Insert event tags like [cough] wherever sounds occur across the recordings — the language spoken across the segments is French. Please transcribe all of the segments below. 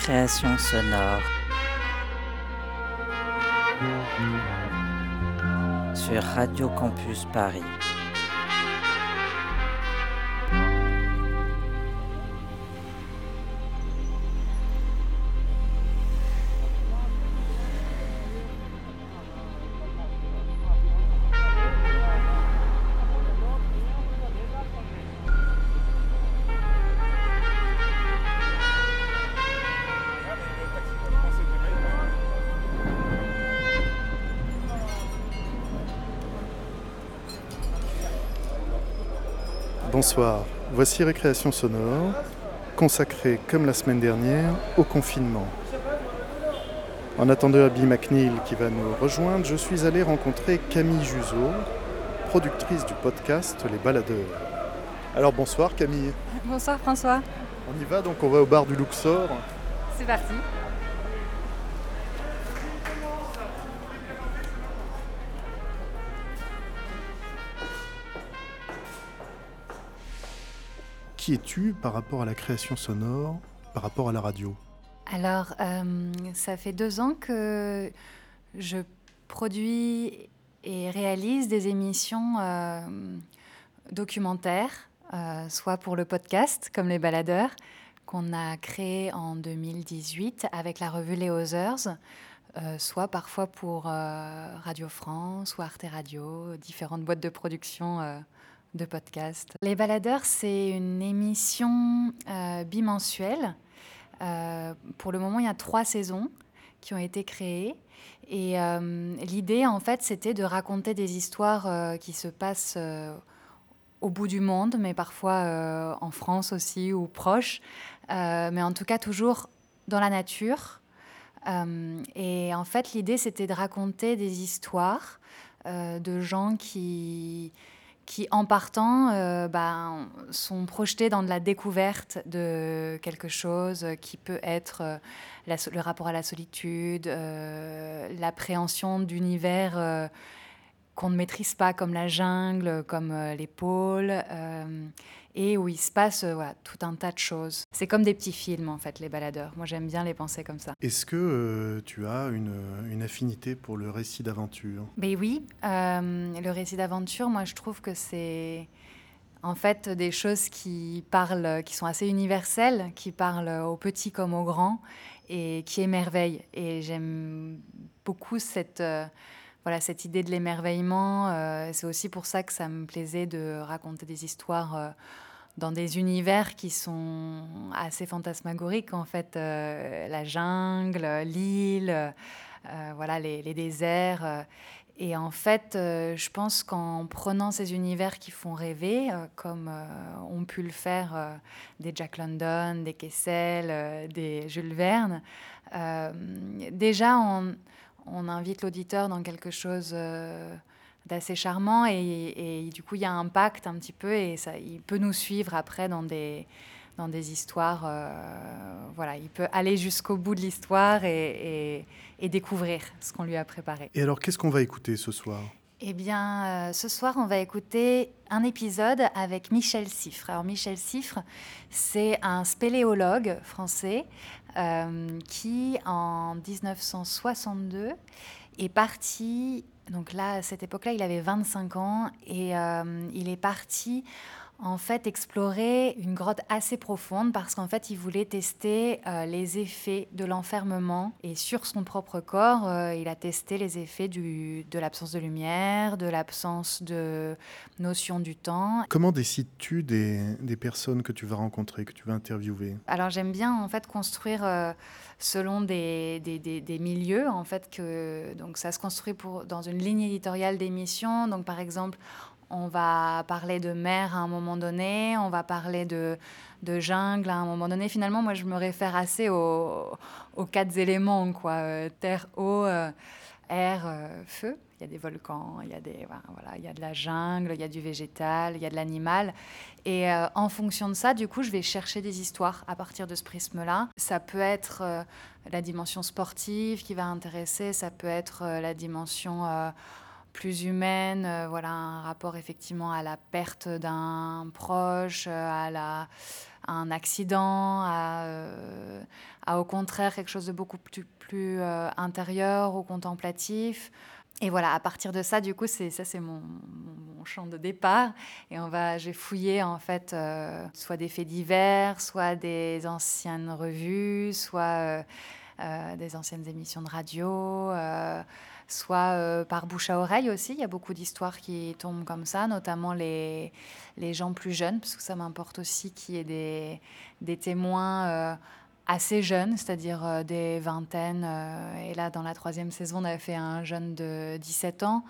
Récréation sonore. Sur Radio Campus Paris. Bonsoir, voici Récréation sonore, consacrée comme la semaine dernière au confinement. En attendant Abby McNeil qui va nous rejoindre, je suis allé rencontrer Camille Juseau, productrice du podcast Les Baladeurs. Alors bonsoir Camille, Bonsoir François, on y va donc on va au bar du Luxor. c'est parti. Qui es-tu par rapport à la création sonore, par rapport à la radio? Alors, euh, ça fait deux ans que je produis et réalise des émissions euh, documentaires, euh, soit pour le podcast, comme Les Baladeurs, qu'on a créé en 2018 avec la revue Les Others, soit parfois pour Radio France ou Arte Radio, différentes boîtes de production de podcasts. Les Baladeurs, c'est une émission euh, bimensuelle. Euh, pour le moment, il y a trois saisons qui ont été créées. Et euh, l'idée, en fait, c'était de raconter des histoires qui se passent au bout du monde, mais parfois en France aussi ou proche. Mais en tout cas, toujours dans la nature. Et en fait, l'idée, c'était de raconter des histoires de gens qui, qui en partant, euh, ben, sont projetés dans de la découverte de quelque chose qui peut être euh, le rapport à la solitude, euh, l'appréhension d'univers qu'on ne maîtrise pas, comme la jungle, comme les pôles, et où il se passe euh, voilà, tout un tas de choses. C'est comme des petits films, en fait, les baladeurs. Moi, j'aime bien les penser comme ça. Est-ce que euh, tu as une, une affinité pour le récit d'aventure? Mais oui, euh, le récit d'aventure, moi je trouve que c'est en fait des choses qui parlent, qui sont assez universelles, qui parlent aux petits comme aux grands et qui émerveillent. Et j'aime beaucoup cette, voilà, cette idée de l'émerveillement. Euh, c'est aussi pour ça que ça me plaisait de raconter des histoires. euh, dans des univers qui sont assez fantasmagoriques, en fait, euh, la jungle, l'île, voilà, les, déserts. et en fait, je pense qu'en prenant ces univers qui font rêver, comme ont pu le faire des Jack London, des Kessel, des Jules Verne, déjà on, on invite l'auditeur dans quelque chose euh, d'assez charmant et, du coup il y a un pacte un petit peu et ça, il peut nous suivre après dans des, dans des histoires. euh, voilà, il peut aller jusqu'au bout de l'histoire et découvrir ce qu'on lui a préparé. Et alors qu'est-ce qu'on va écouter ce soir? Eh bien, euh, ce soir, on va écouter un épisode avec Michel Siffre. Alors, Michel Siffre, c'est un spéléologue français euh, qui, en 1962, est parti. Donc là, à cette époque-là, il avait 25 ans et euh, il est parti en fait explorer une grotte assez profonde parce qu'en fait il voulait tester euh, les effets de l'enfermement et sur son propre corps euh, il a testé les effets du, de l'absence de lumière, de l'absence de notion du temps. Comment décides-tu des, des personnes que tu vas rencontrer, que tu vas interviewer? Alors j'aime bien en fait construire euh, selon des, des, des- des milieux en fait que donc ça se construit pour dans une ligne éditoriale d'émission donc par exemple on va parler de mer à un moment donné, on va parler de, jungle à un moment donné. Finalement, moi, je me réfère assez aux, aux quatre éléments, quoi. Euh, terre, eau, euh, air, euh, feu. Il y a des volcans, il y a, des, voilà, il y a de la jungle, il y a du végétal, il y a de l'animal. Et en fonction de ça, du coup, je vais chercher des histoires à partir de ce prisme-là. Ça peut être la dimension sportive qui va intéresser, ça peut être la dimension plus humaine, euh, voilà, un rapport effectivement à la perte d'un proche, euh, à, la, un accident, euh, à, au contraire quelque chose de beaucoup plus, plus intérieur ou contemplatif. Et voilà, à partir de ça, du coup, c'est ça, c'est mon, mon, champ de départ. Et on va, j'ai fouillé en fait, soit des faits divers, soit des anciennes revues, soit des anciennes émissions de radio soit euh, par bouche à oreille aussi. Il y a beaucoup d'histoires qui tombent comme ça, notamment les, les gens plus jeunes, parce que ça m'importe aussi qu'il y ait des, des témoins euh, assez jeunes, c'est-à-dire euh, des vingtaines. et là, dans la troisième saison, on avait fait un jeune de 17 ans.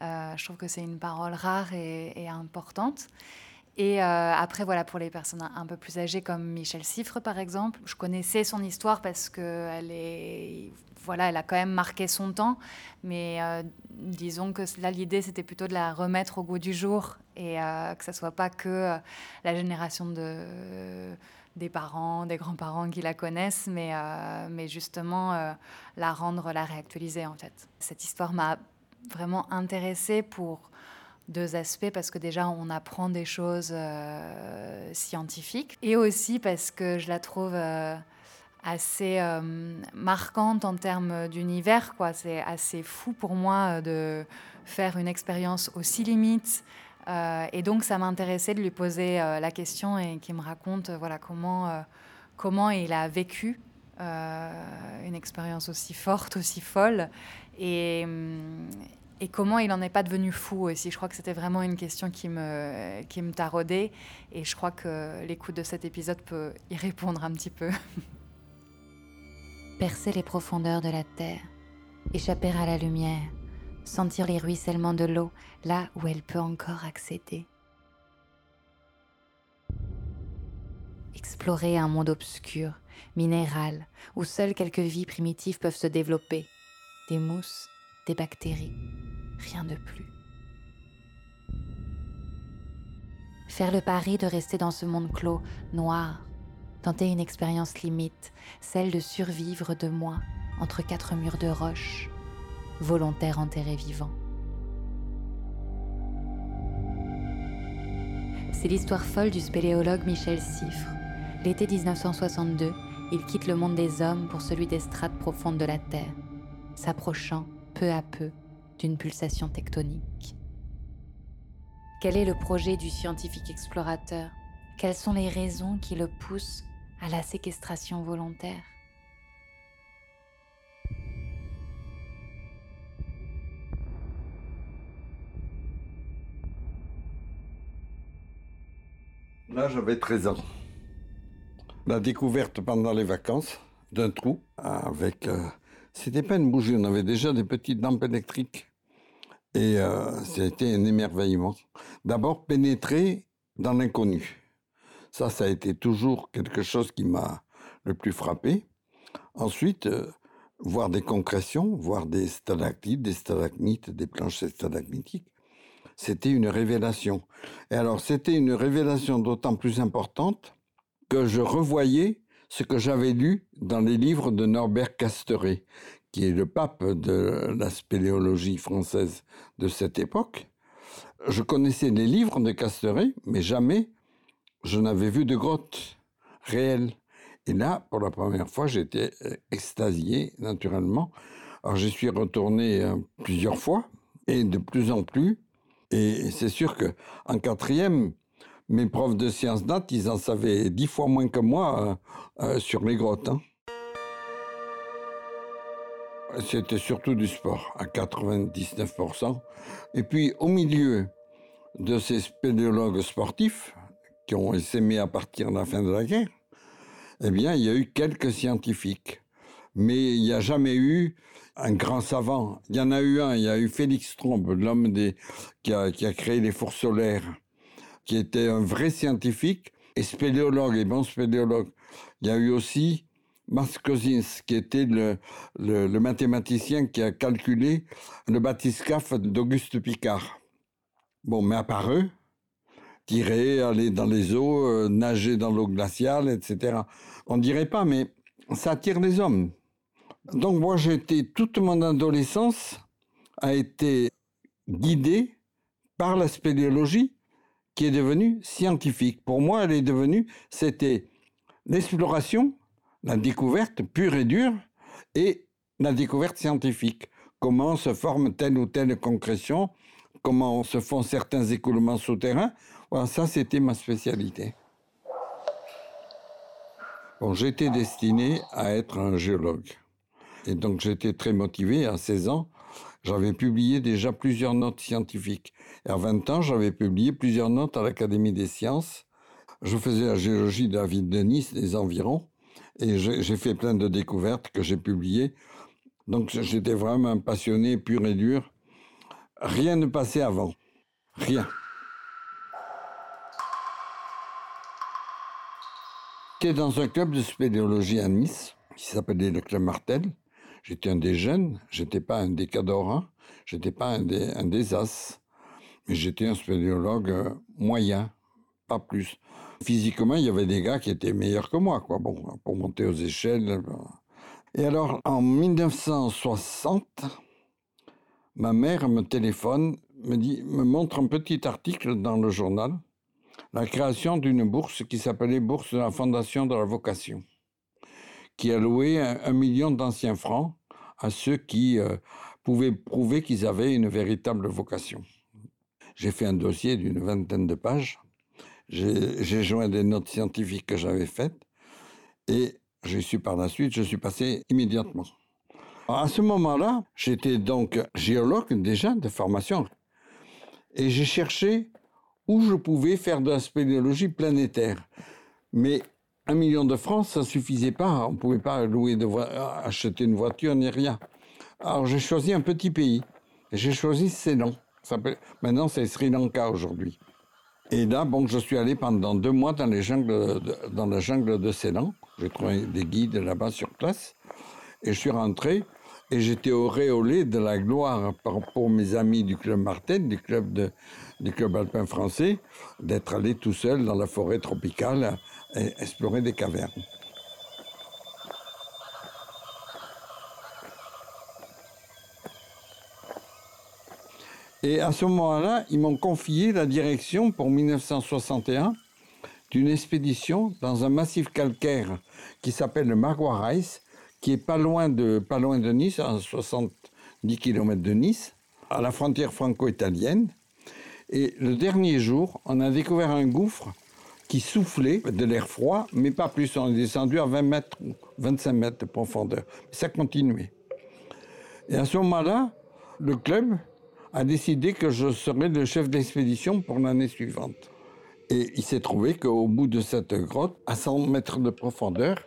je trouve que c'est une parole rare et, importante. Et après, voilà, pour les personnes un peu plus âgées comme Michel Siffre, par exemple, je connaissais son histoire parce qu'elle est voilà, elle a quand même marqué son temps, mais euh, disons que là, l'idée, c'était plutôt de la remettre au goût du jour et euh, que ça soit pas que euh, la génération de, des parents, des grands-parents qui la connaissent, mais, mais justement la rendre, la réactualiser, en fait. Cette histoire m'a vraiment intéressée pour deux aspects parce que déjà on apprend des choses scientifiques et aussi parce que je la trouve assez euh, marquante en termes d'univers. Quoi. C'est assez fou pour moi euh, de faire une expérience aussi limite. Euh, et donc, ça m'intéressait de lui poser la question et qu'il me raconte voilà, comment, comment il a vécu une expérience aussi forte, aussi folle. Et, comment il n'en est pas devenu fou aussi. Je crois que c'était vraiment une question qui me, qui me taraudait. Et je crois que l'écoute de cet épisode peut y répondre un petit peu. [laughs] percer les profondeurs de la terre, échapper à la lumière, sentir les ruissellements de l'eau là où elle peut encore accéder. Explorer un monde obscur, minéral, où seules quelques vies primitives peuvent se développer, des mousses, des bactéries, rien de plus. Faire le pari de rester dans ce monde clos, noir, tenter une expérience limite, celle de survivre de moi entre quatre murs de roche, volontaire enterré vivant. C'est l'histoire folle du spéléologue Michel Siffre. L'été 1962, il quitte le monde des hommes pour celui des strates profondes de la Terre, s'approchant peu à peu d'une pulsation tectonique. Quel est le projet du scientifique explorateur? Quelles sont les raisons qui le poussent à la séquestration volontaire. Là, j'avais 13 ans. La découverte pendant les vacances d'un trou avec. Euh, c'était pas une bougie, on avait déjà des petites lampes électriques. Et euh, c'était un émerveillement. D'abord, pénétrer dans l'inconnu. Ça, ça a été toujours quelque chose qui m'a le plus frappé. Ensuite, euh, voir des concrétions, voir des stalactites, des stalagmites, des planches stalagmitiques, c'était une révélation. Et alors, c'était une révélation d'autant plus importante que je revoyais ce que j'avais lu dans les livres de Norbert Casteret, qui est le pape de la spéléologie française de cette époque. Je connaissais les livres de Casteret, mais jamais je n'avais vu de grotte réelle. Et là, pour la première fois, j'étais euh, extasié, naturellement. Alors, j'y suis retourné euh, plusieurs fois, et de plus en plus. Et c'est sûr que en quatrième, mes profs de sciences nat, ils en savaient dix fois moins que moi euh, sur les grottes. Hein. C'était surtout du sport, à 99%. Et puis, au milieu de ces spéléologues sportifs, qui ont essaimé à partir de la fin de la guerre, eh bien, il y a eu quelques scientifiques. Mais il n'y a jamais eu un grand savant. Il y en a eu un, il y a eu Félix Trombe, l'homme qui a, créé les fours solaires, qui était un vrai scientifique et spéléologue, et bon spéléologue. Il y a eu aussi Max Cousins, qui était le, mathématicien qui a calculé le bathyscaphe d'Auguste Picard. Bon, mais à part eux, tirer, aller dans les eaux, euh, nager dans l'eau glaciale, etc. On dirait pas, mais ça attire les hommes. Donc moi, été toute mon adolescence a été guidée par la spéléologie qui est devenue scientifique. Pour moi, elle est devenue, c'était l'exploration, la découverte pure et dure, et la découverte scientifique. Comment se forme telle ou telle concrétion, comment se font certains écoulements souterrains. Voilà, ça, c'était ma spécialité. Bon, j'étais destiné à être un géologue. Et donc j'étais très motivé. À 16 ans, j'avais publié déjà plusieurs notes scientifiques. Et à 20 ans, j'avais publié plusieurs notes à l'Académie des sciences. Je faisais la géologie de la ville de Nice, des environs. Et j'ai fait plein de découvertes que j'ai publiées. Donc j'étais vraiment un passionné pur et dur. Rien ne passait avant. Rien. J'étais dans un club de spéléologie à Nice qui s'appelait le Club Martel. J'étais un des jeunes, j'étais pas un des cadors, j'étais pas un des, un des as, mais j'étais un spéléologue euh, moyen, pas plus. Physiquement, il y avait des gars qui étaient meilleurs que moi, quoi. Bon, pour monter aux échelles. Euh. Et alors, en 1960, ma mère me téléphone, me dit, me montre un petit article dans le journal la création d'une bourse qui s'appelait Bourse de la Fondation de la Vocation, qui allouait un, un million d'anciens francs à ceux qui euh, pouvaient prouver qu'ils avaient une véritable vocation. J'ai fait un dossier d'une vingtaine de pages, j'ai joint des notes scientifiques que j'avais faites, et je suis par la suite, je suis passé immédiatement. À ce moment-là, j'étais donc géologue déjà de formation, et j'ai cherché où je pouvais faire de la spéléologie planétaire. Mais un million de francs, ça suffisait pas. On pouvait pas louer acheter une voiture ni rien. Alors j'ai choisi un petit pays. J'ai choisi Ceylan. Maintenant, c'est Sri Lanka aujourd'hui. Et là, bon, je suis allé pendant deux mois dans, la jungle de Ceylan. J'ai trouvé des guides là-bas sur place. Et je suis rentré et j'étais auréolé de la gloire pour mes amis du club Martel, du club, de, du club alpin français, d'être allé tout seul dans la forêt tropicale et explorer des cavernes. Et à ce moment-là, ils m'ont confié la direction pour 1961 d'une expédition dans un massif calcaire qui s'appelle le Marguarais, qui est pas loin de, pas loin de Nice, à 70 km de Nice, à la frontière franco-italienne. Et le dernier jour, on a découvert un gouffre qui soufflait de l'air froid, mais pas plus. On est descendu à 20 mètres, 25 mètres de profondeur. Ça continuait. Et à ce moment-là, le club a décidé que je serais le chef d'expédition pour l'année suivante. Et il s'est trouvé qu'au bout de cette grotte, à 100 mètres de profondeur,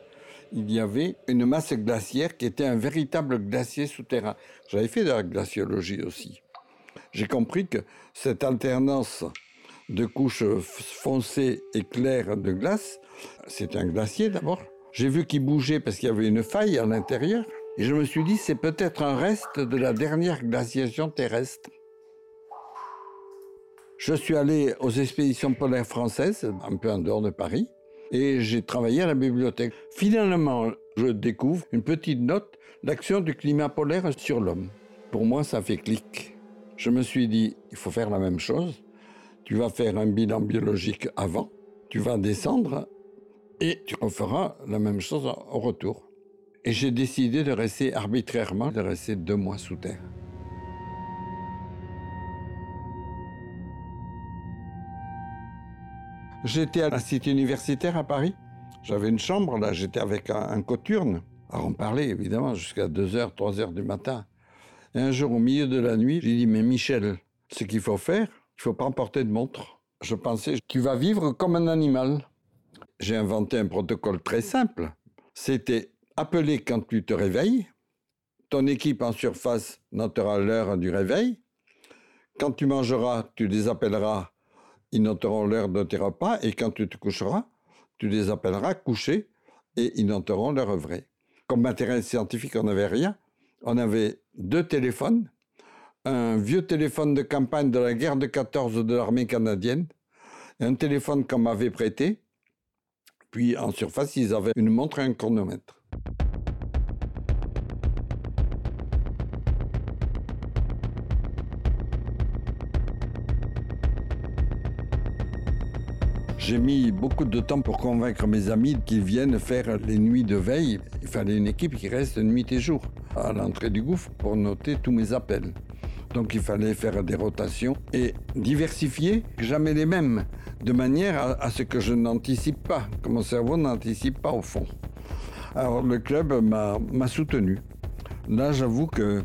il y avait une masse glaciaire qui était un véritable glacier souterrain. J'avais fait de la glaciologie aussi. J'ai compris que cette alternance de couches foncées et claires de glace, c'est un glacier d'abord. J'ai vu qu'il bougeait parce qu'il y avait une faille à l'intérieur. Et je me suis dit, c'est peut-être un reste de la dernière glaciation terrestre. Je suis allé aux expéditions polaires françaises, un peu en dehors de Paris et j'ai travaillé à la bibliothèque. Finalement, je découvre une petite note, l'action du climat polaire sur l'homme. Pour moi, ça fait clic. Je me suis dit, il faut faire la même chose. Tu vas faire un bilan biologique avant, tu vas descendre et tu referas la même chose au retour. Et j'ai décidé de rester arbitrairement, de rester deux mois sous terre. J'étais à la cité universitaire à Paris. J'avais une chambre, là, j'étais avec un, coturne. Alors on parlait évidemment jusqu'à 2h, 3h du matin. Et un jour, au milieu de la nuit, j'ai dit, mais Michel, ce qu'il faut faire, il faut pas emporter de montre. Je pensais, tu vas vivre comme un animal. J'ai inventé un protocole très simple. C'était appeler quand tu te réveilles. Ton équipe en surface notera l'heure du réveil. Quand tu mangeras, tu les appelleras, ils noteront l'heure de tes repas. Et quand tu te coucheras, tu les appelleras couchés et ils noteront l'heure vraie. Comme matériel scientifique, on n'avait rien. On avait deux téléphones, un vieux téléphone de campagne de la guerre de 14 de l'armée canadienne, un téléphone qu'on m'avait prêté. Puis en surface, ils avaient une montre et un chronomètre. J'ai mis beaucoup de temps pour convaincre mes amis qu'ils viennent faire les nuits de veille. Il fallait une équipe qui reste nuit et jour à l'entrée du gouffre pour noter tous mes appels. Donc il fallait faire des rotations et diversifier, jamais les mêmes, de manière à, ce que je n'anticipe pas, que mon cerveau n'anticipe pas au fond. Alors le club m'a soutenu. Là, j'avoue que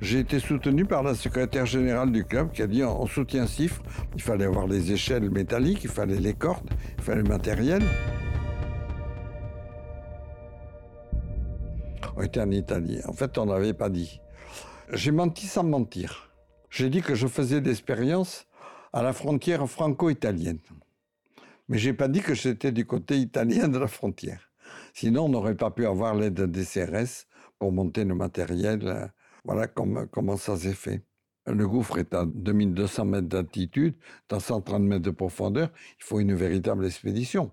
j'ai été soutenu par la secrétaire générale du club qui a dit on soutient CIFRE, il fallait avoir les échelles métalliques, il fallait les cordes, il fallait le matériel. On était en Italie. En fait, on n'avait pas dit. J'ai menti sans mentir. J'ai dit que je faisais l'expérience à la frontière franco-italienne. Mais j'ai pas dit que j'étais du côté italien de la frontière. Sinon, on n'aurait pas pu avoir l'aide des CRS pour monter le matériel voilà comment ça s'est fait. Le gouffre est à 2200 mètres d'altitude, dans 130 mètres de profondeur. Il faut une véritable expédition.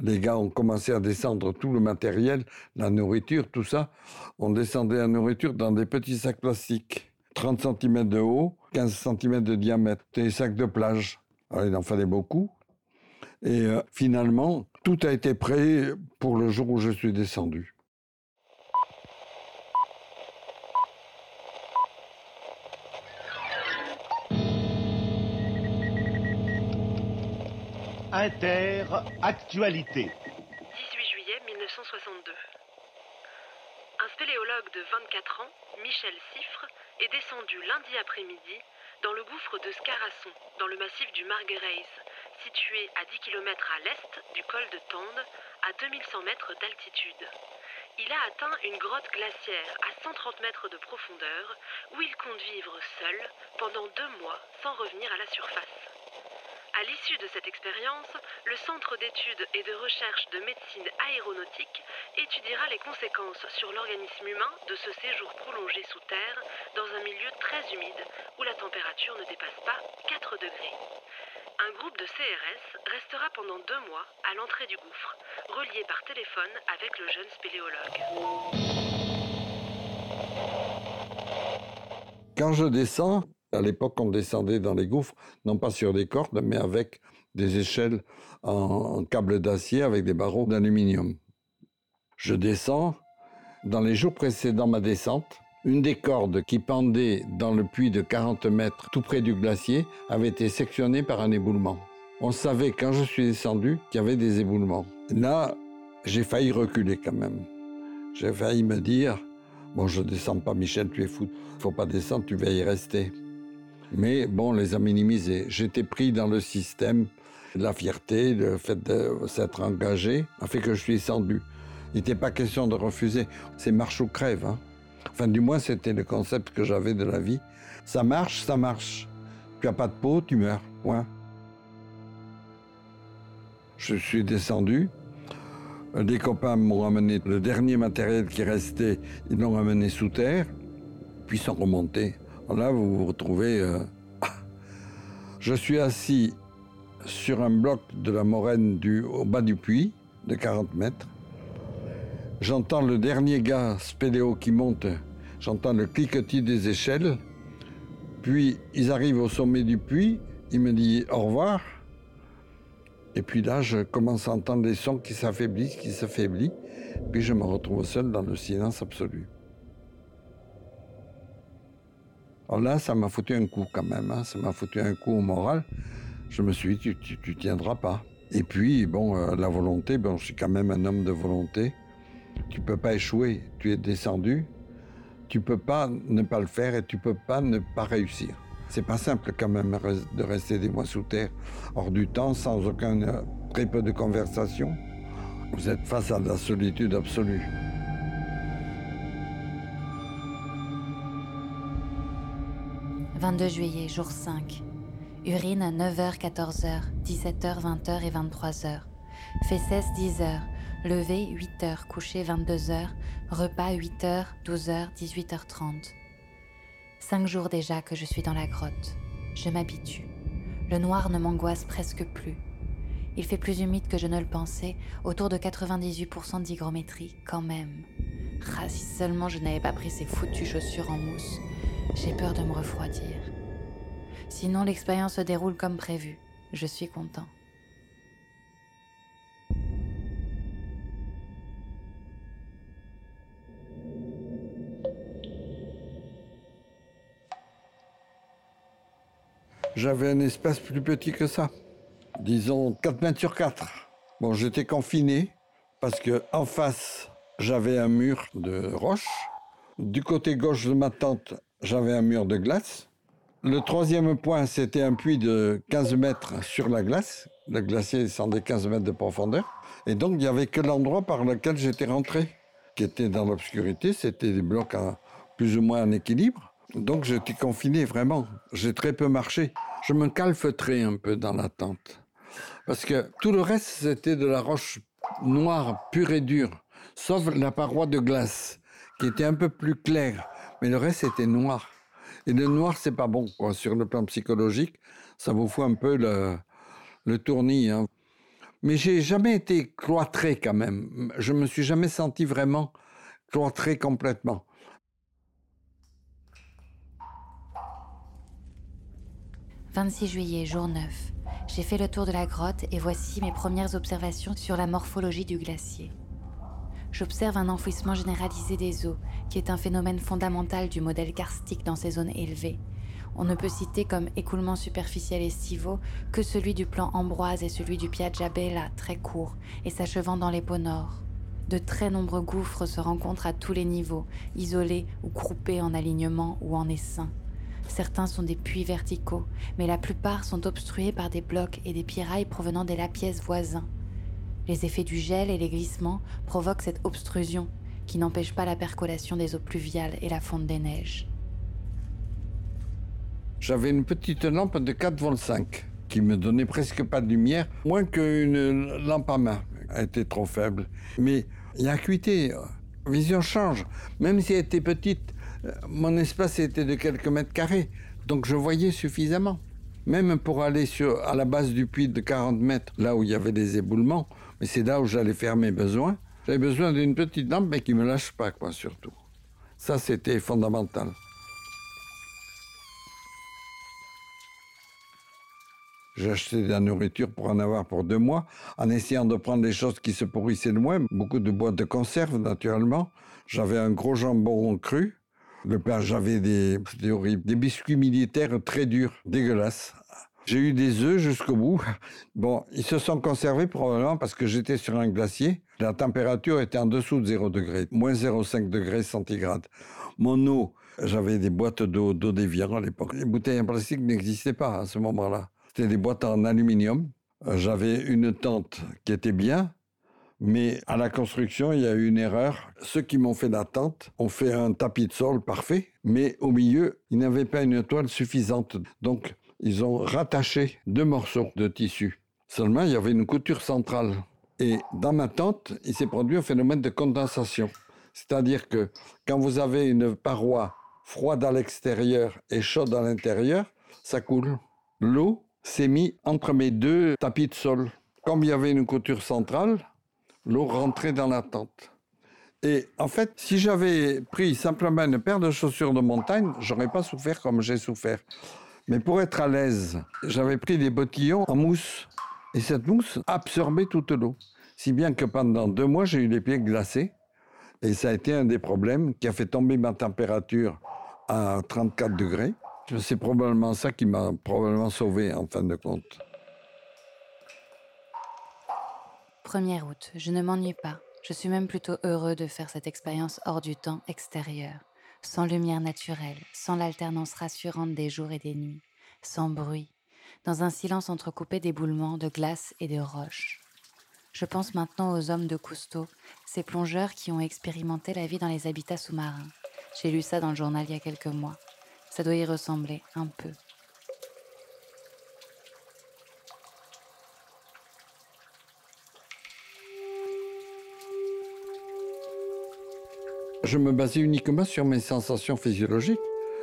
Les gars ont commencé à descendre tout le matériel, la nourriture, tout ça. On descendait la nourriture dans des petits sacs plastiques. 30 cm de haut, 15 cm de diamètre. Des sacs de plage. Alors, il en fallait beaucoup. Et euh, finalement, tout a été prêt pour le jour où je suis descendu. Inter-Actualité. 18 juillet 1962. Un spéléologue de 24 ans, Michel Siffre, est descendu lundi après-midi dans le gouffre de Scarasson, dans le massif du Marguerite, situé à 10 km à l'est du col de Tende, à 2100 mètres d'altitude. Il a atteint une grotte glaciaire à 130 mètres de profondeur, où il compte vivre seul pendant deux mois sans revenir à la surface. À l'issue de cette expérience, le Centre d'études et de recherche de médecine aéronautique étudiera les conséquences sur l'organisme humain de ce séjour prolongé sous terre dans un milieu très humide où la température ne dépasse pas 4 degrés. Un groupe de CRS restera pendant deux mois à l'entrée du gouffre, relié par téléphone avec le jeune spéléologue. Quand je descends, à l'époque, on descendait dans les gouffres, non pas sur des cordes, mais avec des échelles en, câble d'acier avec des barreaux d'aluminium. Je descends. Dans les jours précédents ma descente, une des cordes qui pendait dans le puits de 40 mètres tout près du glacier avait été sectionnée par un éboulement. On savait quand je suis descendu qu'il y avait des éboulements. Là, j'ai failli reculer quand même. J'ai failli me dire, bon, je descends pas, Michel, tu es fou. Faut pas descendre, tu vas y rester. Mais bon, les a minimisés. J'étais pris dans le système. La fierté, le fait de s'être engagé, a fait que je suis descendu. Il n'était pas question de refuser. C'est marche ou crève. Hein. Enfin, du moins, c'était le concept que j'avais de la vie. Ça marche, ça marche. Tu n'as pas de peau, tu meurs. Point. Je suis descendu. Des copains m'ont ramené le dernier matériel qui restait. Ils l'ont ramené sous terre, puis sont remontés. Là, vous vous retrouvez. Euh, [laughs] je suis assis sur un bloc de la moraine au bas du puits, de 40 mètres. J'entends le dernier gars spéléo qui monte. J'entends le cliquetis des échelles. Puis ils arrivent au sommet du puits. Il me dit au revoir. Et puis là, je commence à entendre des sons qui s'affaiblissent, qui s'affaiblissent. Puis je me retrouve seul dans le silence absolu. Alors là, ça m'a foutu un coup quand même. Hein. Ça m'a foutu un coup au moral. Je me suis dit, tu, tu, tiendras pas. Et puis, bon, euh, la volonté, bon, je suis quand même un homme de volonté. Tu peux pas échouer. Tu es descendu. Tu peux pas ne pas le faire et tu peux pas ne pas réussir. C'est pas simple quand même de rester des mois sous terre, hors du temps, sans aucun, euh, très peu de conversation. Vous êtes face à la solitude absolue. 22 juillet, jour 5. Urine à 9h, 14h, 17h, 20h et 23h. Fesses 10h. Levé 8h, couché 22h. Repas 8h, 12h, 18h30. Cinq jours déjà que je suis dans la grotte. Je m'habitue. Le noir ne m'angoisse presque plus. Il fait plus humide que je ne le pensais, autour de 98% d'hygrométrie quand même. Ah, si seulement je n'avais pas pris ces foutues chaussures en mousse. J'ai peur de me refroidir. Sinon, l'expérience se déroule comme prévu. Je suis content. J'avais un espace plus petit que ça. Disons 4 mètres sur 4. Bon, j'étais confiné parce que en face, j'avais un mur de roche. Du côté gauche de ma tente, j'avais un mur de glace. Le troisième point, c'était un puits de 15 mètres sur la glace. Le glacier descendait 15 mètres de profondeur. Et donc, il n'y avait que l'endroit par lequel j'étais rentré, qui était dans l'obscurité. C'était des blocs à plus ou moins en équilibre. Donc, j'étais confiné vraiment. J'ai très peu marché. Je me calfeutrais un peu dans la tente. Parce que tout le reste, c'était de la roche noire, pure et dure. Sauf la paroi de glace, qui était un peu plus claire. Mais le reste était noir. Et le noir, c'est pas bon. Sur le plan psychologique, ça vous fout un peu le, le tournis. Hein. Mais j'ai jamais été cloîtré quand même. Je me suis jamais senti vraiment cloîtré complètement. « 26 juillet, jour 9. J'ai fait le tour de la grotte et voici mes premières observations sur la morphologie du glacier j'observe un enfouissement généralisé des eaux, qui est un phénomène fondamental du modèle karstique dans ces zones élevées. On ne peut citer comme écoulement superficiel estivaux que celui du plan Ambroise et celui du Piaggia Bella, très court, et s'achevant dans les pots nord. De très nombreux gouffres se rencontrent à tous les niveaux, isolés ou groupés en alignement ou en essaim. Certains sont des puits verticaux, mais la plupart sont obstrués par des blocs et des pirailles provenant des lapièces voisins. Les effets du gel et les glissements provoquent cette obstrusion qui n'empêche pas la percolation des eaux pluviales et la fonte des neiges. J'avais une petite lampe de 4 volts 5 qui me donnait presque pas de lumière, moins qu'une lampe à main. Elle était trop faible. Mais l'acuité, vision change. Même si elle était petite, mon espace était de quelques mètres carrés, donc je voyais suffisamment. Même pour aller sur, à la base du puits de 40 mètres, là où il y avait des éboulements, mais c'est là où j'allais faire mes besoins. J'avais besoin d'une petite lampe, mais qui ne me lâche pas, quoi, surtout. Ça, c'était fondamental. Acheté de la nourriture pour en avoir pour deux mois, en essayant de prendre des choses qui se pourrissaient de moins. Beaucoup de boîtes de conserve, naturellement. J'avais un gros jambon cru. Le pain, j'avais des, des biscuits militaires très durs, dégueulasses, j'ai eu des œufs jusqu'au bout. [laughs] Bon, ils se sont conservés probablement parce que j'étais sur un glacier. La température était en dessous de 0 degré, moins 0,5 degrés centigrades. Mon eau, j'avais des boîtes d'eau, d'eau d'évian à l'époque. Les bouteilles en plastique n'existaient pas à ce moment-là. C'était des boîtes en aluminium. Euh, j'avais une tente qui était bien, mais à la construction, il y a eu une erreur. Ceux qui m'ont fait la tente ont fait un tapis de sol parfait, mais au milieu, ils n'avaient pas une toile suffisante. Donc, ils ont rattaché deux morceaux de tissu. Seulement, il y avait une couture centrale. Et dans ma tente, il s'est produit un phénomène de condensation. C'est-à-dire que quand vous avez une paroi froide à l'extérieur et chaude à l'intérieur, ça coule. L'eau s'est mise entre mes deux tapis de sol. Comme il y avait une couture centrale, l'eau rentrait dans la tente. Et en fait, si j'avais pris simplement une paire de chaussures de montagne, j'aurais pas souffert comme j'ai souffert. Mais pour être à l'aise, j'avais pris des bottillons en mousse. Et cette mousse absorbait toute l'eau. Si bien que pendant deux mois, j'ai eu les pieds glacés. Et ça a été un des problèmes qui a fait tomber ma température à 34 degrés. C'est probablement ça qui m'a probablement sauvé en fin de compte. 1er août, je ne m'ennuie pas. Je suis même plutôt heureux de faire cette expérience hors du temps extérieur sans lumière naturelle, sans l'alternance rassurante des jours et des nuits, sans bruit, dans un silence entrecoupé d'éboulements, de glace et de roches. Je pense maintenant aux hommes de Cousteau, ces plongeurs qui ont expérimenté la vie dans les habitats sous-marins. J'ai lu ça dans le journal il y a quelques mois. Ça doit y ressembler un peu. Je me basais uniquement sur mes sensations physiologiques.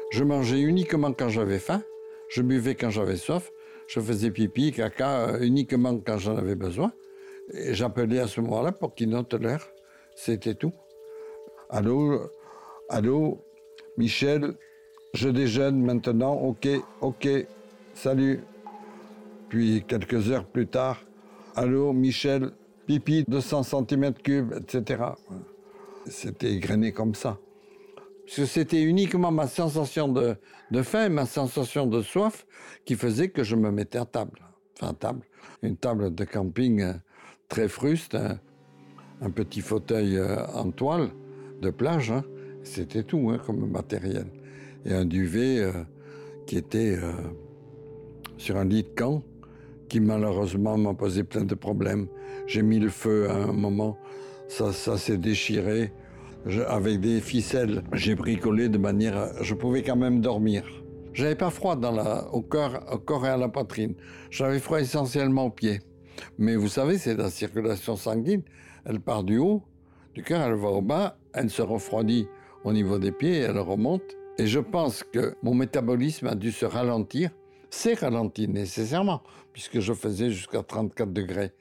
Je mangeais uniquement quand j'avais faim, je buvais quand j'avais soif, je faisais pipi, caca euh, uniquement quand j'en avais besoin. Et j'appelais à ce moment-là pour qu'ils notent l'heure. C'était tout. Allô, allô, Michel, je déjeune maintenant, ok, ok, salut. Puis quelques heures plus tard, allô, Michel, pipi 200 cm3, etc. C'était égrené comme ça. Parce que c'était uniquement ma sensation de, de, faim, ma sensation de soif qui faisait que je me mettais à table. Enfin, à table. Une table de camping euh, très fruste, un, un petit fauteuil euh, en toile de plage. Hein. C'était tout hein, comme matériel. Et un duvet euh, qui était sur un lit de camp qui malheureusement m'a posé plein de problèmes. J'ai mis le feu à un moment, ça, ça s'est déchiré. Avec des ficelles, j'ai bricolé de manière je pouvais quand même dormir. J'avais pas froid dans la, au, corps, au corps et à la poitrine. J'avais froid essentiellement aux pieds. Mais vous savez, c'est la circulation sanguine. Elle part du haut, du cœur, elle va au bas, elle se refroidit au niveau des pieds, elle remonte. Et je pense que mon métabolisme a dû se ralentir. C'est ralenti nécessairement, puisque je faisais jusqu'à 34 degrés.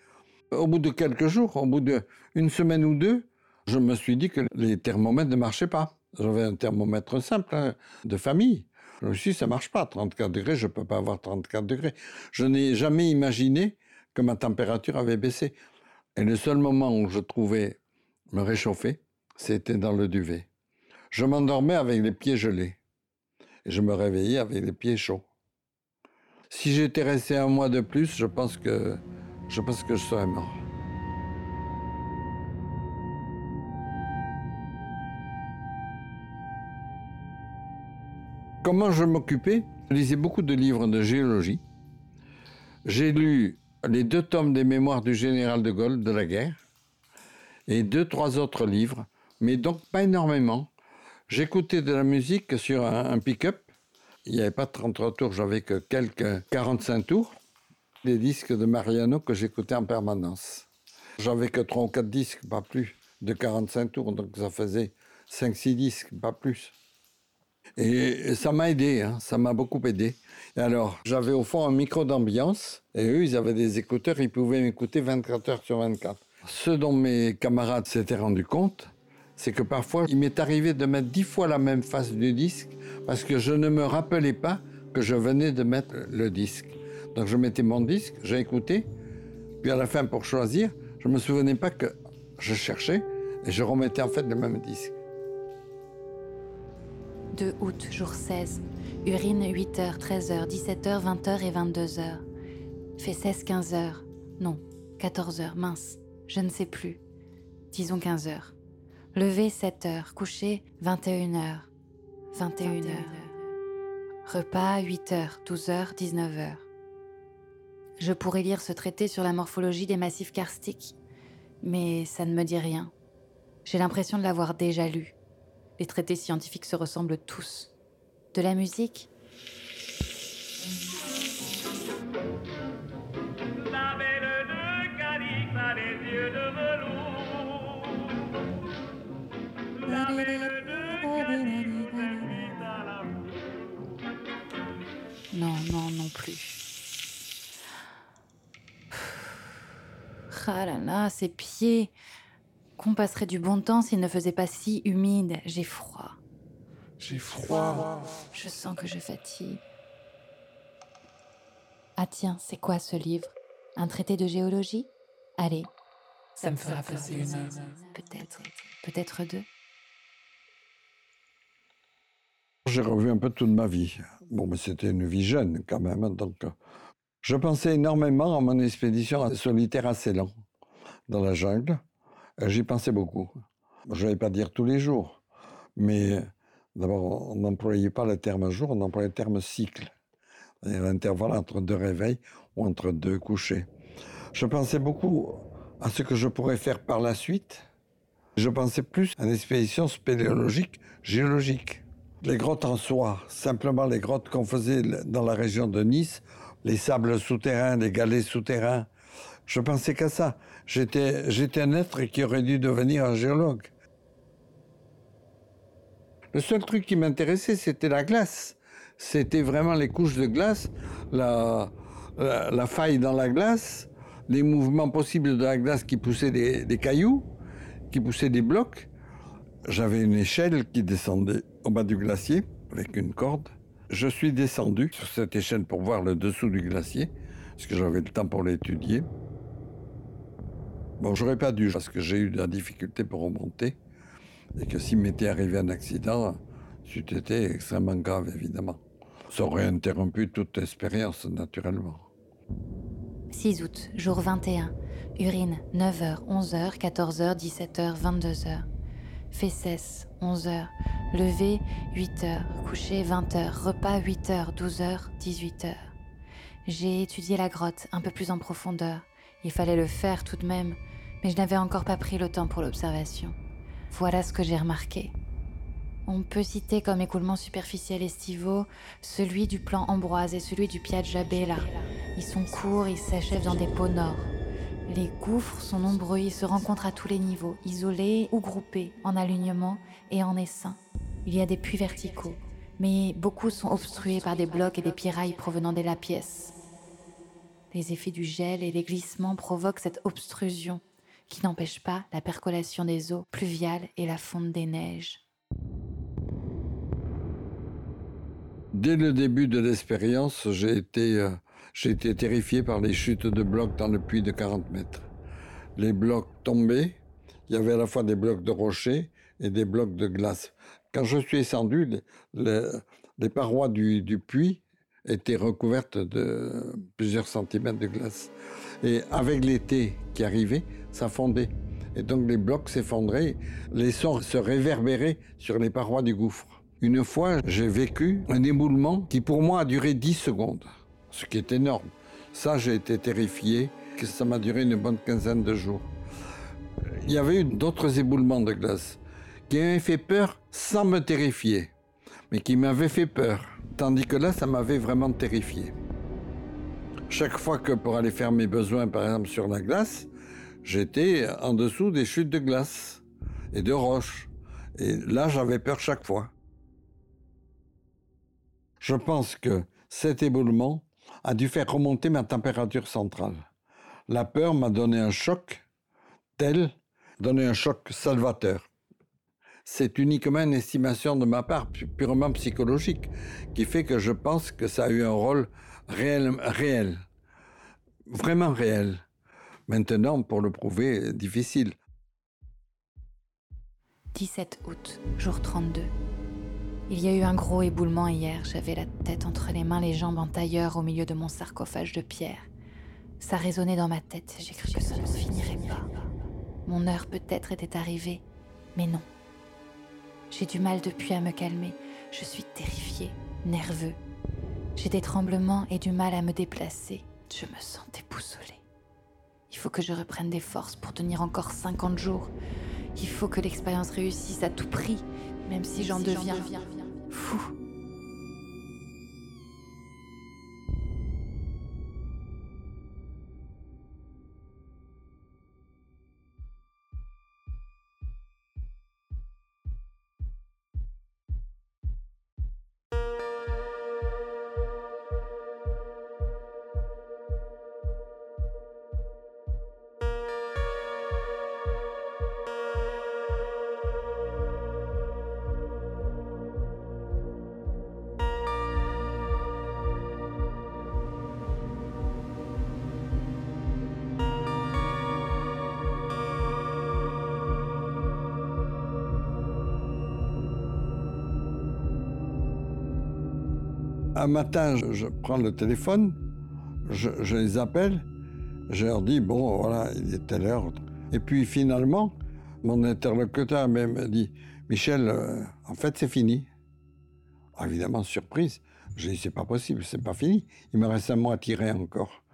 Au bout de quelques jours, au bout d'une semaine ou deux, je me suis dit que les thermomètres ne marchaient pas. J'avais un thermomètre simple, hein, de famille. Dit, ça marche pas, 34 degrés, je peux pas avoir 34 degrés. Je n'ai jamais imaginé que ma température avait baissé. Et le seul moment où je trouvais me réchauffer, c'était dans le duvet. Je m'endormais avec les pieds gelés. Et je me réveillais avec les pieds chauds. Si j'étais resté un mois de plus, je pense que je pense que je serais mort. Comment je m'occupais? Je lisais beaucoup de livres de géologie. J'ai lu les deux tomes des mémoires du général de Gaulle de la guerre et deux, trois autres livres, mais donc pas énormément. J'écoutais de la musique sur un, pick-up. Il n'y avait pas 33 tours, j'avais que quelques 45 tours. Les disques de Mariano que j'écoutais en permanence. J'avais que 3 ou 4 disques, pas plus, de 45 tours, donc ça faisait 5-6 disques, pas plus. Et ça m'a aidé, hein, ça m'a beaucoup aidé. Et alors, j'avais au fond un micro d'ambiance, et eux, ils avaient des écouteurs, ils pouvaient m'écouter 24 heures sur 24. Ce dont mes camarades s'étaient rendus compte, c'est que parfois, il m'est arrivé de mettre dix fois la même face du disque, parce que je ne me rappelais pas que je venais de mettre le disque. Donc je mettais mon disque, j'ai écouté, puis à la fin, pour choisir, je me souvenais pas que je cherchais, et je remettais en fait le même disque. 2 août, jour 16. Urine 8h, 13h, 17h, 20h et 22h. Fesses 15h. Non, 14h, mince. Je ne sais plus. Disons 15h. Levé 7h, couché 21h. 21h. Repas 8h, 12h, 19h. Je pourrais lire ce traité sur la morphologie des massifs karstiques, mais ça ne me dit rien. J'ai l'impression de l'avoir déjà lu. Les traités scientifiques se ressemblent tous. De la musique Ah là là, ces pieds. Qu'on passerait du bon temps s'il ne faisait pas si humide. J'ai froid. J'ai froid. Je sens que je fatigue. Ah tiens, c'est quoi ce livre? Un traité de géologie? Allez. Ça me fera passer une heure. Peut-être. Peut-être deux. J'ai revu un peu toute ma vie. Bon, mais c'était une vie jeune quand même. hein, Donc, euh, je pensais énormément à mon expédition solitaire à Ceylan, dans la jungle. Euh, J'y pensais beaucoup. Je ne vais pas dire tous les jours, mais d'abord, on n'employait pas le terme jour, on employait le terme cycle. L'intervalle entre deux réveils ou entre deux couchers. Je pensais beaucoup à ce que je pourrais faire par la suite. Je pensais plus à une expédition spéléologique, géologique. les grottes en soi, simplement les grottes qu'on faisait dans la région de Nice, les sables souterrains, les galets souterrains. Je pensais qu'à ça. J'étais, j'étais un être qui aurait dû devenir un géologue. Le seul truc qui m'intéressait, c'était la glace. C'était vraiment les couches de glace, la, la, faille dans la glace, les mouvements possibles de la glace qui poussaient des, des cailloux, qui poussaient des blocs. J'avais une échelle qui descendait au bas du glacier avec une corde. Je suis descendu sur cette échelle pour voir le dessous du glacier, parce que j'avais le temps pour l'étudier. Bon, j'aurais pas dû, parce que j'ai eu de la difficulté pour remonter, et que s'il m'était arrivé un accident, c'eût été extrêmement grave, évidemment. Ça aurait interrompu toute expérience, naturellement. 6 août, jour 21. Urine, 9h, 11h, 14h, 17h, 22h. Fesses, 11h. Lever, 8h. Coucher, 20h. Repas, 8h, 12h, 18h. J'ai étudié la grotte un peu plus en profondeur. Il fallait le faire tout de même, mais je n'avais encore pas pris le temps pour l'observation. Voilà ce que j'ai remarqué. On peut citer comme écoulement superficiel estivaux celui du plan Ambroise et celui du Piaggia Bella. Ils sont courts, ils s'achèvent dans des pots nord. Les gouffres sont nombreux, ils se rencontrent à tous les niveaux, isolés ou groupés, en alignement et en essaim. Il y a des puits verticaux, mais beaucoup sont obstrués par des blocs et des pirailles provenant des la pièce. Les effets du gel et les glissements provoquent cette obstrusion qui n'empêche pas la percolation des eaux pluviales et la fonte des neiges. Dès le début de l'expérience, j'ai été, été terrifié par les chutes de blocs dans le puits de 40 mètres. Les blocs tombaient, il y avait à la fois des blocs de rochers et des blocs de glace. Quand je suis descendu, les parois du, du, puits étaient recouvertes de plusieurs centimètres de glace. Et avec l'été qui arrivait, ça fondait. Et donc les blocs s'effondraient, les sons se réverbéraient sur les parois du gouffre. Une fois, j'ai vécu un éboulement qui pour moi a duré 10 secondes, ce qui est énorme. Ça, j'ai été terrifié, que ça m'a duré une bonne quinzaine de jours. Il y avait eu d'autres éboulements de glace qui m'avaient fait peur sans me terrifier, mais qui m'avaient fait peur. Tandis que là, ça m'avait vraiment terrifié. Chaque fois que pour aller faire mes besoins, par exemple sur la glace, j'étais en dessous des chutes de glace et de roches. Et là, j'avais peur chaque fois. Je pense que cet éboulement a dû faire remonter ma température centrale. La peur m'a donné un choc tel, donné un choc salvateur. C'est uniquement une estimation de ma part, purement psychologique, qui fait que je pense que ça a eu un rôle réel, réel vraiment réel. Maintenant, pour le prouver, difficile. 17 août, jour 32. Il y a eu un gros éboulement hier. J'avais la tête entre les mains, les jambes en tailleur au milieu de mon sarcophage de pierre. Ça résonnait dans ma tête. J'ai cru que ça ne finirait pas. Mon heure peut-être était arrivée, mais non. J'ai du mal depuis à me calmer. Je suis terrifié, nerveux. J'ai des tremblements et du mal à me déplacer. Je me sens déboussolée. Il faut que je reprenne des forces pour tenir encore 50 jours. Il faut que l'expérience réussisse à tout prix, même si j'en deviens fou. Matin, je, prends le téléphone, je, les appelle, je leur dis, bon, voilà, il est telle heure. Et puis finalement, mon interlocuteur me dit, Michel, euh, en fait, c'est fini. Alors, évidemment, surprise. Je dis, c'est pas possible, c'est pas fini. Il me reste un encore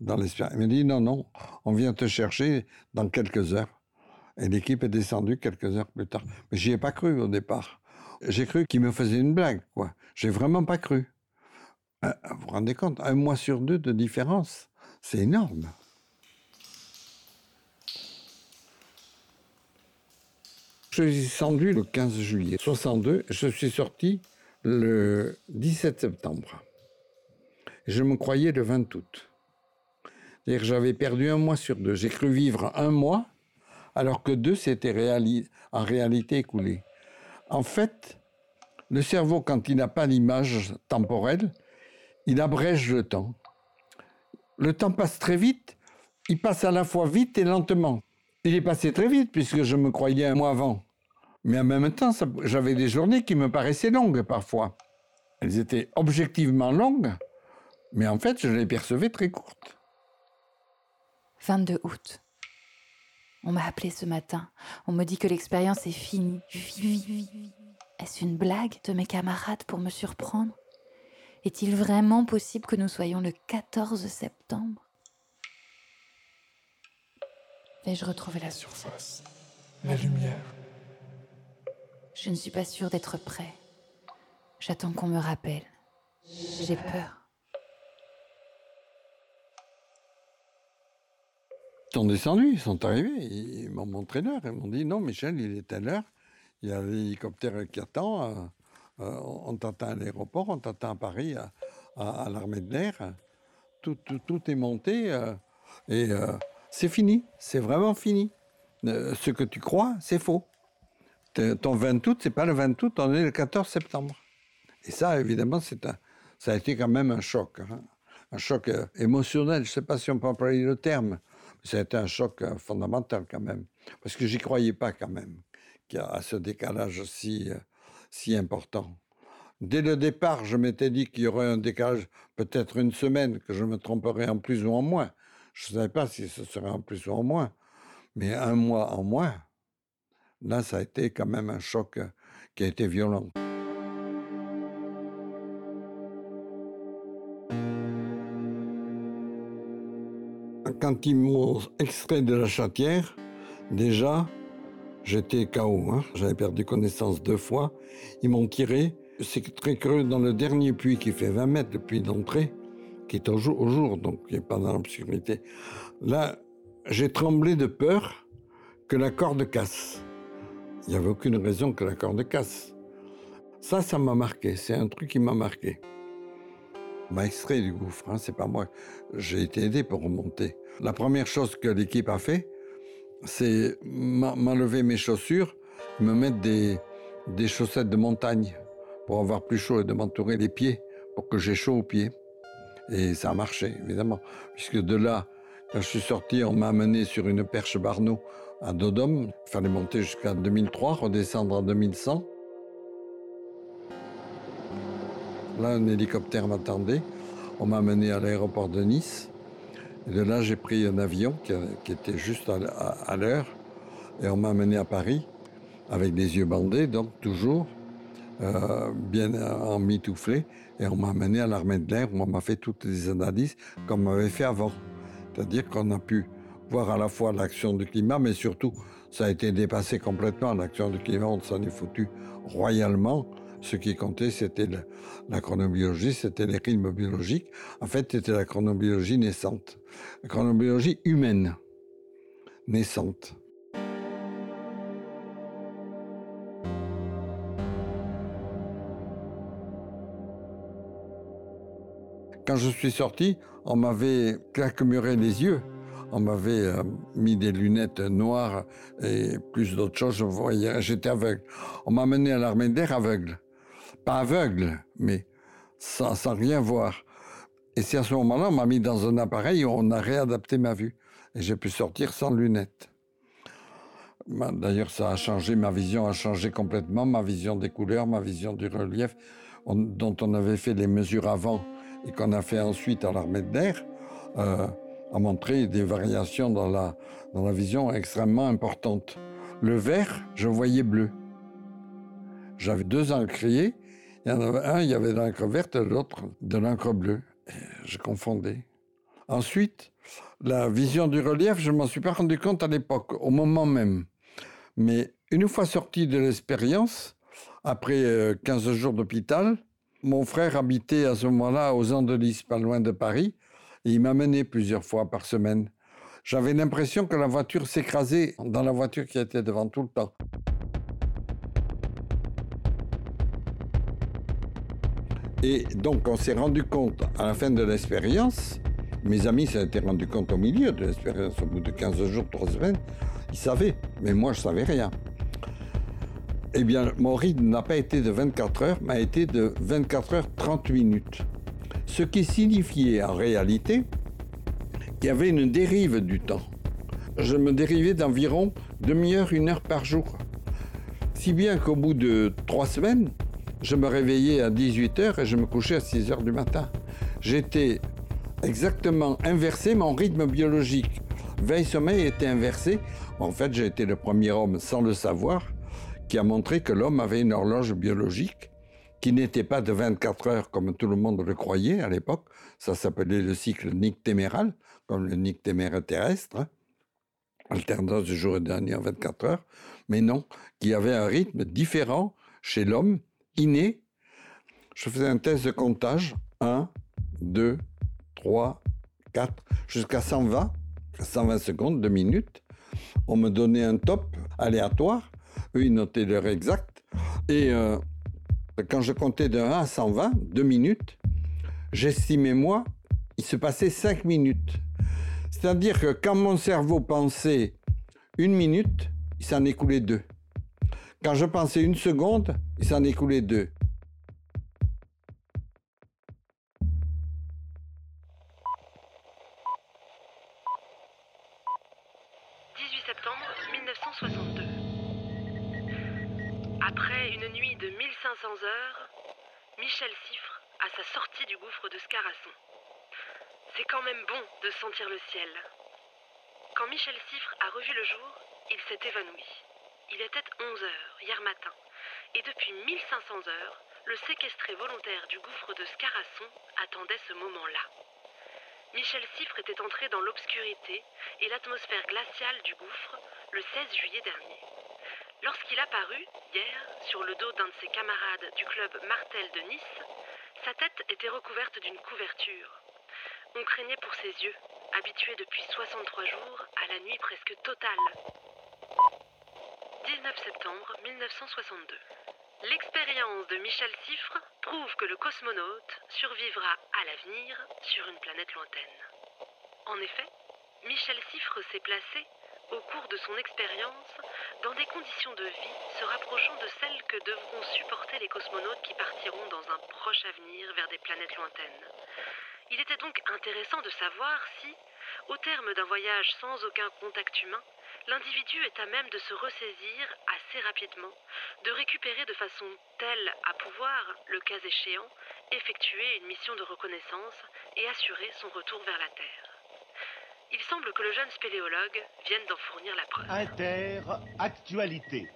dans l'espérance. Il me dit, non, non, on vient te chercher dans quelques heures. Et l'équipe est descendue quelques heures plus tard. Mais j'y ai pas cru au départ. J'ai cru qu'il me faisait une blague, quoi. J'ai vraiment pas cru. Euh, Vous vous rendez compte Un mois sur deux de différence. C'est énorme. Je suis descendu le 15 juillet 62. Je suis sorti le 17 septembre. Je me croyais le 20 août. C'est-à-dire j'avais perdu un mois sur deux. J'ai cru vivre un mois, alors que deux s'étaient en réalité écoulés. En fait, le cerveau, quand il n'a pas l'image temporelle, il abrège le temps. Le temps passe très vite, il passe à la fois vite et lentement. Il est passé très vite puisque je me croyais un mois avant. Mais en même temps, j'avais des journées qui me paraissaient longues parfois. Elles étaient objectivement longues, mais en fait, je les percevais très courtes. 22 août. On m'a appelé ce matin. On me dit que l'expérience est finie. Est-ce une blague de mes camarades pour me surprendre? Est-il vraiment possible que nous soyons le 14 septembre? Vais-je retrouver la surface La lumière. Je ne suis pas sûre d'être prêt. J'attends qu'on me rappelle. J'ai peur. Ils sont descendus, ils sont arrivés, ils m'ont montré l'heure. Ils m'ont dit non, Michel, il est à l'heure. Il y a l'hélicoptère qui attend. Euh, on t'attend à l'aéroport, on t'attend à Paris, à, l'armée de l'air. Tout, tout- tout est monté euh, et euh, c'est fini. C'est vraiment fini. Ce que tu crois, c'est faux. Ton 20 août, c'est pas le 20 août, on est le 14 septembre. Et ça, évidemment, c'est un, ça a été quand même un choc. hein. Un choc émotionnel, je ne sais pas si on peut employer le terme. mais Ça a été un choc fondamental quand même. Parce que j'y croyais pas quand même, qu'il y a à ce décalage si, si important. Dès le départ, je m'étais dit qu'il y aurait un décalage, peut-être une semaine, que je me tromperais en plus ou en moins. Je ne savais pas si ce serait en plus ou en moins. Mais un mois en moins, là, ça a été quand même un choc euh, qui a été violent. Quand ils m'ont extrait de la chatière, déjà, j'étais KO. hein. J'avais perdu connaissance deux fois. Ils m'ont tiré. C'est très creux dans le dernier puits qui fait 20 mètres, le puits d'entrée, qui est au jour, donc qui n'est pas dans l'obscurité. Là, j'ai tremblé de peur que la corde casse. Il n'y avait aucune raison que la corde casse. Ça, ça m'a marqué. C'est un truc qui m'a marqué. M'a extrait du gouffre, hein, c'est pas moi. J'ai été aidé pour remonter. La première chose que l'équipe a fait, c'est m'enlever mes chaussures, me mettre des, des chaussettes de montagne pour avoir plus chaud et de m'entourer les pieds pour que j'ai chaud aux pieds. Et ça a marché, évidemment, puisque de là, quand je suis sorti, on m'a amené sur une perche Barneau à Dodome. Il fallait monter jusqu'à 2003, redescendre à 2100. Là, un hélicoptère m'attendait. On m'a amené à l'aéroport de Nice. De là, j'ai pris un avion qui, était juste à, l'heure. Et on m'a amené à Paris avec des yeux bandés, donc toujours euh, bien emmitouflé. Et on m'a amené à l'armée de l'air où on m'a fait toutes les analyses comme on avait fait avant. C'est-à-dire qu'on a pu voir à la fois l'action du climat, mais surtout, ça a été dépassé complètement. L'action du climat, on s'en est foutu royalement. Ce qui comptait, c'était la chronobiologie, c'était les rythmes biologiques. En fait, c'était la chronobiologie naissante. La chronobiologie humaine, naissante. Quand je suis sorti, on m'avait claquemuré les yeux. On m'avait euh, mis des lunettes noires et plus d'autres choses. J'étais aveugle. On m'a mené à l'armée d'air aveugle. Pas aveugle, mais sans, rien voir. Et c'est à ce moment-là, on m'a mis dans un appareil où on a réadapté ma vue. Et j'ai pu sortir sans lunettes. Ma- D'ailleurs, ça a changé, ma vision a changé complètement, ma vision des couleurs, ma vision du relief, on- dont on avait fait les mesures avant et qu'on a fait ensuite à l'armée de l'air, euh, a montré des variations dans la, dans la vision extrêmement importantes. Le vert, je voyais bleu. J'avais deux encriers, il y en avait un, il y avait de l'encre verte, l'autre de l'encre bleue. Je confondais. Ensuite, la vision du relief, je m'en suis pas rendu compte à l'époque, au moment même. Mais une fois sorti de l'expérience, après 15 euh, jours d'hôpital. Mon frère habitait à ce moment-là aux Andelys, pas loin de Paris, et il m'a mené plusieurs fois par semaine. J'avais l'impression que la voiture s'écrasait dans la voiture qui était devant tout le temps. Et donc, on s'est rendu compte à la fin de l'expérience, mes amis s'étaient rendu compte au milieu de l'expérience, au bout de 15 jours, 3 semaines, ils savaient, mais moi je savais rien. Eh bien, mon rythme n'a pas été de 24 heures, mais a été de 24 heures 30 minutes. Ce qui signifiait en réalité qu'il y avait une dérive du temps. Je me dérivais d'environ demi-heure, une heure par jour. Si bien qu'au bout de trois semaines, je me réveillais à 18 heures et je me couchais à 6 heures du matin. J'étais exactement inversé, mon rythme biologique veille-sommeil était inversé. En fait, j'ai été le premier homme, sans le savoir, qui a montré que l'homme avait une horloge biologique qui n'était pas de 24 heures comme tout le monde le croyait à l'époque. Ça s'appelait le cycle nictéméral, comme le nictémère terrestre, hein. alternance du jour et de la nuit en 24 heures. Mais non, qui avait un rythme différent chez l'homme, Je faisais un test de comptage. 1, 2, 3, 4, jusqu'à 120, 120 secondes, 2 minutes. On me donnait un top aléatoire. Eux, ils notaient l'heure exacte. Et euh, quand je comptais de 1 à 120, 2 minutes, j'estimais, moi, il se passait 5 minutes. C'est-à-dire que quand mon cerveau pensait une minute, il s'en écoulait deux. Quand je pensais une seconde, il s'en écoulait deux. 18 septembre 1962. Après une nuit de 1500 heures, Michel Siffre à sa sortie du gouffre de Scarasson. C'est quand même bon de sentir le ciel. Quand Michel Siffre a revu le jour, il s'est évanoui. Il était 11 heures hier matin, et depuis 1500 heures, le séquestré volontaire du gouffre de Scarasson attendait ce moment-là. Michel Siffre était entré dans l'obscurité et l'atmosphère glaciale du gouffre le 16 juillet dernier. Lorsqu'il apparut, hier, sur le dos d'un de ses camarades du club Martel de Nice, sa tête était recouverte d'une couverture. On craignait pour ses yeux, habitués depuis 63 jours à la nuit presque totale. 19 septembre 1962. L'expérience de Michel Siffre prouve que le cosmonaute survivra à l'avenir sur une planète lointaine. En effet, Michel Siffre s'est placé, au cours de son expérience, dans des conditions de vie se rapprochant de celles que devront supporter les cosmonautes qui partiront dans un proche avenir vers des planètes lointaines. Il était donc intéressant de savoir si, au terme d'un voyage sans aucun contact humain, l'individu est à même de se ressaisir assez rapidement, de récupérer de façon telle à pouvoir, le cas échéant, effectuer une mission de reconnaissance et assurer son retour vers la Terre. Il semble que le jeune spéléologue vienne d'en fournir la preuve. Inter-actualité.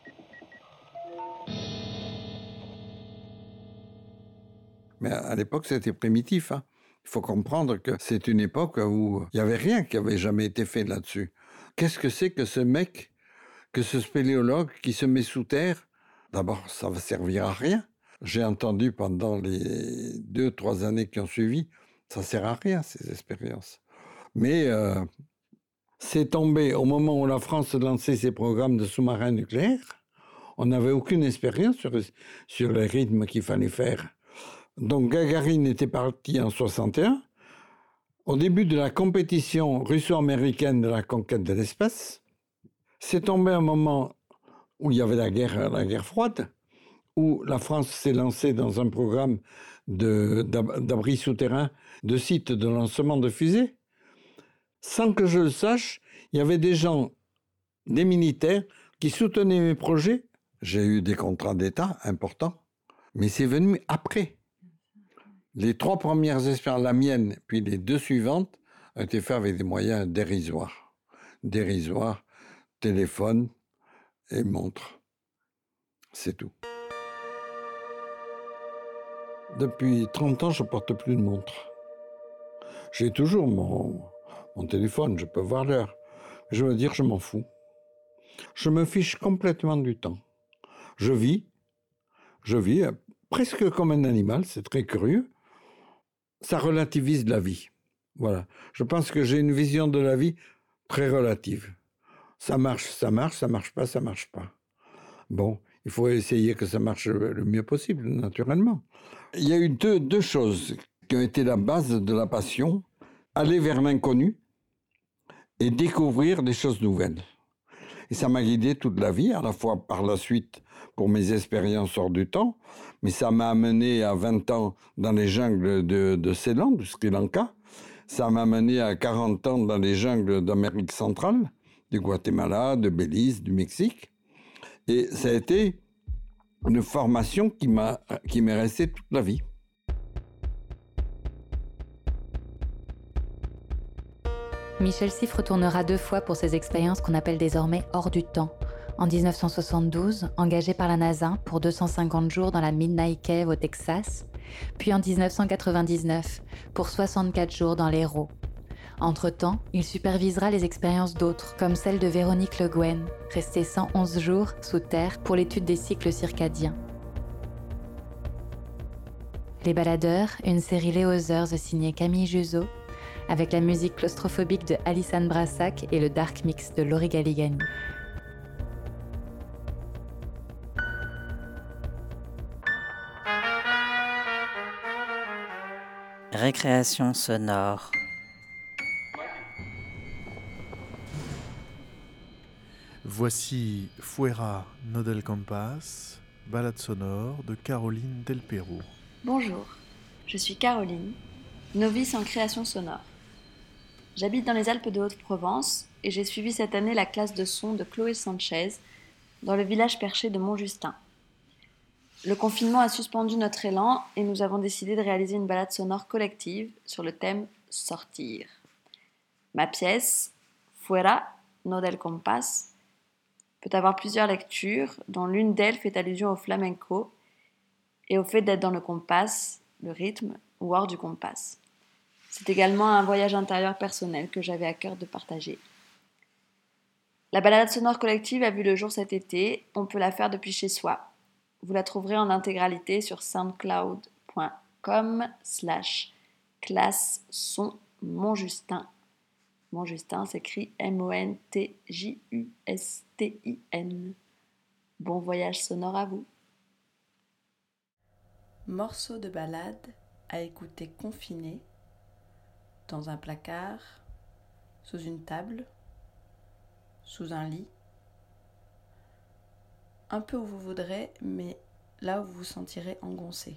Mais à l'époque, c'était primitif. Hein. Il faut comprendre que c'est une époque où il n'y avait rien qui avait jamais été fait là-dessus. Qu'est-ce que c'est que ce mec, que ce spéléologue qui se met sous terre? D'abord, ça va servir à rien. J'ai entendu pendant les deux, trois années qui ont suivi, ça sert à rien, ces expériences. Mais euh, c'est tombé au moment où la France lançait ses programmes de sous-marins nucléaires. On n'avait aucune expérience sur, sur les rythmes qu'il fallait faire. Donc Gagarine était parti en 61. Au début de la compétition russo-américaine de la conquête de l'espace, c'est tombé un moment où il y avait la guerre, la guerre froide, où la France s'est lancée dans un programme d'abri souterrain, de sites de lancement de fusées. Sans que je le sache, il y avait des gens, des militaires, qui soutenaient mes projets. J'ai eu des contrats d'État importants, mais c'est venu après. Les trois premières expériences, la mienne, puis les deux suivantes, ont été faites avec des moyens dérisoires. Dérisoires, téléphone et montre. C'est tout. Depuis 30 ans, je porte plus de montre. J'ai toujours mon, mon téléphone, je peux voir l'heure. Je veux dire, je m'en fous. Je me fiche complètement du temps. Je vis, Je vis euh, presque comme un animal, c'est très curieux. Ça relativise la vie. Voilà. Je pense que j'ai une vision de la vie très relative. Ça marche, ça marche, ça marche pas, ça marche pas. Bon, il faut essayer que ça marche le mieux possible, naturellement. Il y a eu deux, deux choses qui ont été la base de la passion aller vers l'inconnu et découvrir des choses nouvelles. Et ça m'a guidé toute la vie, à la fois par la suite pour mes expériences hors du temps, mais ça m'a amené à 20 ans dans les jungles de, Ceylan, du Sri Lanka. Ça m'a amené à 40 ans dans les jungles d'Amérique centrale, du Guatemala, de Belize, du Mexique. Et ça a été une formation qui m'est restée toute la vie. Michel Siff retournera deux fois pour ses expériences qu'on appelle désormais hors du temps. En 1972, engagé par la NASA pour 250 jours dans la Midnight Cave au Texas, puis en 1999 pour 64 jours dans l'Hérault. Entre-temps, il supervisera les expériences d'autres, comme celle de Véronique Le Guen, restée 111 jours sous terre pour l'étude des cycles circadiens. Les Baladeurs, une série Léo signée Camille Juzo, avec la musique claustrophobique de Alison Brassac et le dark mix de Laurie Galigani. Récréation sonore. Voici Fuera Nodel Campas, balade sonore de Caroline Del Perro. Bonjour, je suis Caroline, novice en création sonore. J'habite dans les Alpes de Haute-Provence et j'ai suivi cette année la classe de son de Chloé Sanchez dans le village perché de Montjustin. Le confinement a suspendu notre élan et nous avons décidé de réaliser une balade sonore collective sur le thème Sortir. Ma pièce, Fuera, no del compás, peut avoir plusieurs lectures, dont l'une d'elles fait allusion au flamenco et au fait d'être dans le compas, le rythme, ou hors du compas. C'est également un voyage intérieur personnel que j'avais à cœur de partager. La balade sonore collective a vu le jour cet été, on peut la faire depuis chez soi. Vous la trouverez en intégralité sur soundcloud.com slash classe son Montjustin. Montjustin s'écrit M-O-N-T-J-U-S-T-I-N. Bon voyage sonore à vous. Morceau de balade à écouter confiné dans un placard, sous une table, sous un lit, un peu où vous voudrez, mais là où vous vous sentirez engoncé.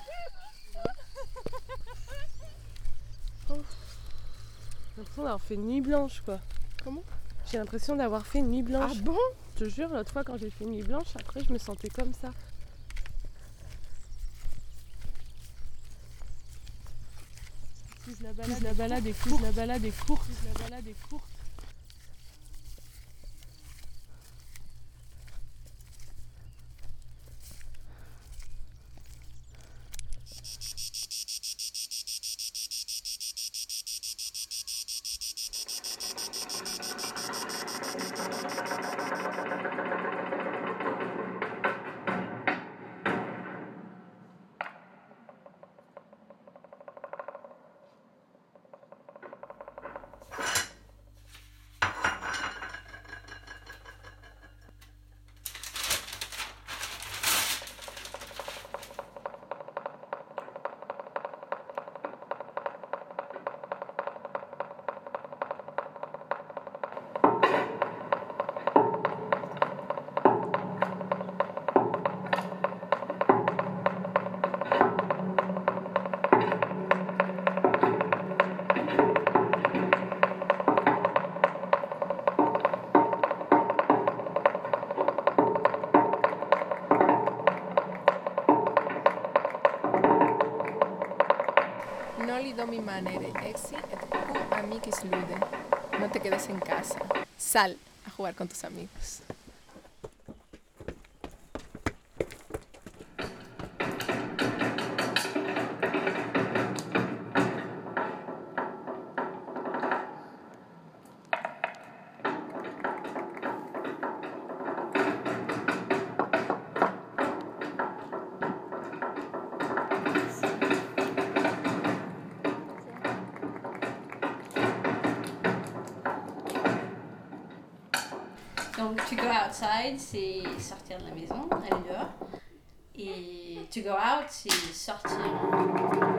[laughs] l'impression d'avoir fait une nuit blanche quoi. Comment? J'ai l'impression d'avoir fait une nuit blanche. Ah bon? Je te jure, l'autre fois quand j'ai fait une nuit blanche, après je me sentais comme ça. la balade, la balade est courte. La balade est courte. La balade est courte. mi manere exi et cu amicis lude. No te quedes en casa. Sal a jugar con tus amigos. Go outside, c'est sortir de la maison, aller dehors. Et to go out, c'est sortir.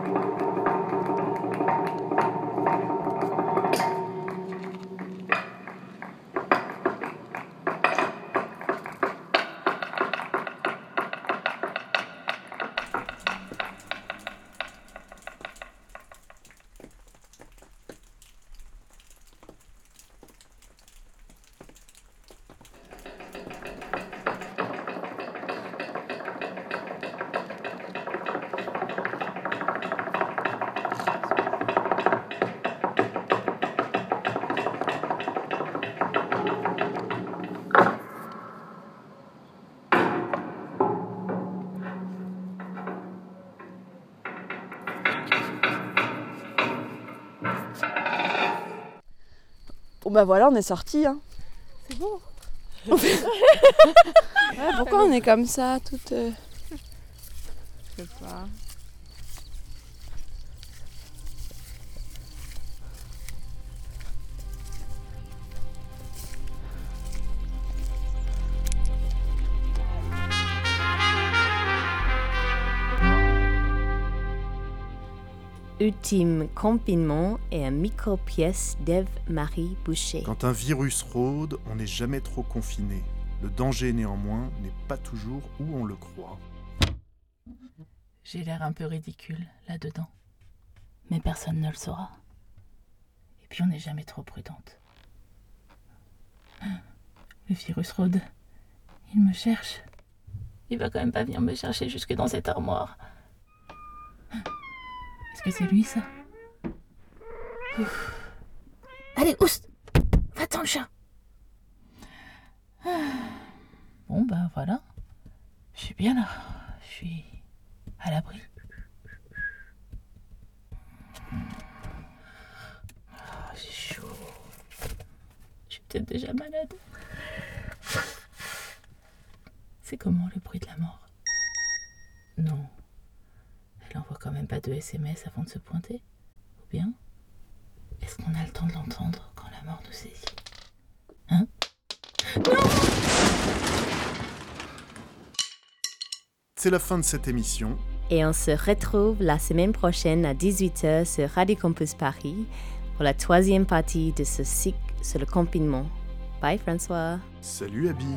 Bah voilà, on est sorti. Hein. C'est bon. [laughs] Ouais, pourquoi on est comme ça, toute. Ultime confinement et un micro-pièce d'Ève-Marie Boucher. Quand un virus rôde, on n'est jamais trop confiné. Le danger, néanmoins, n'est pas toujours où on le croit. J'ai l'air un peu ridicule là-dedans. Mais personne ne le saura. Et puis on n'est jamais trop prudente. [gasps] Le virus rôde. Il me cherche. Il va quand même pas venir me chercher jusque dans cette armoire. Est-ce que c'est lui ça? Ouf. Allez, oust Va-t'en le chat [sighs] Bon bah voilà. Je suis bien là. Je suis à l'abri. Oh, J'ai chaud. Je suis peut-être déjà malade. C'est comment le bruit de la mort? Non. Elle envoie quand même pas de SMS avant de se pointer Ou bien Est-ce qu'on a le temps de l'entendre quand la mort nous saisit? Hein? C'est la fin de cette émission. Et on se retrouve la semaine prochaine à 18h sur Radio Campus Paris pour la troisième partie de ce cycle sur le confinement. Bye François. Salut Abby.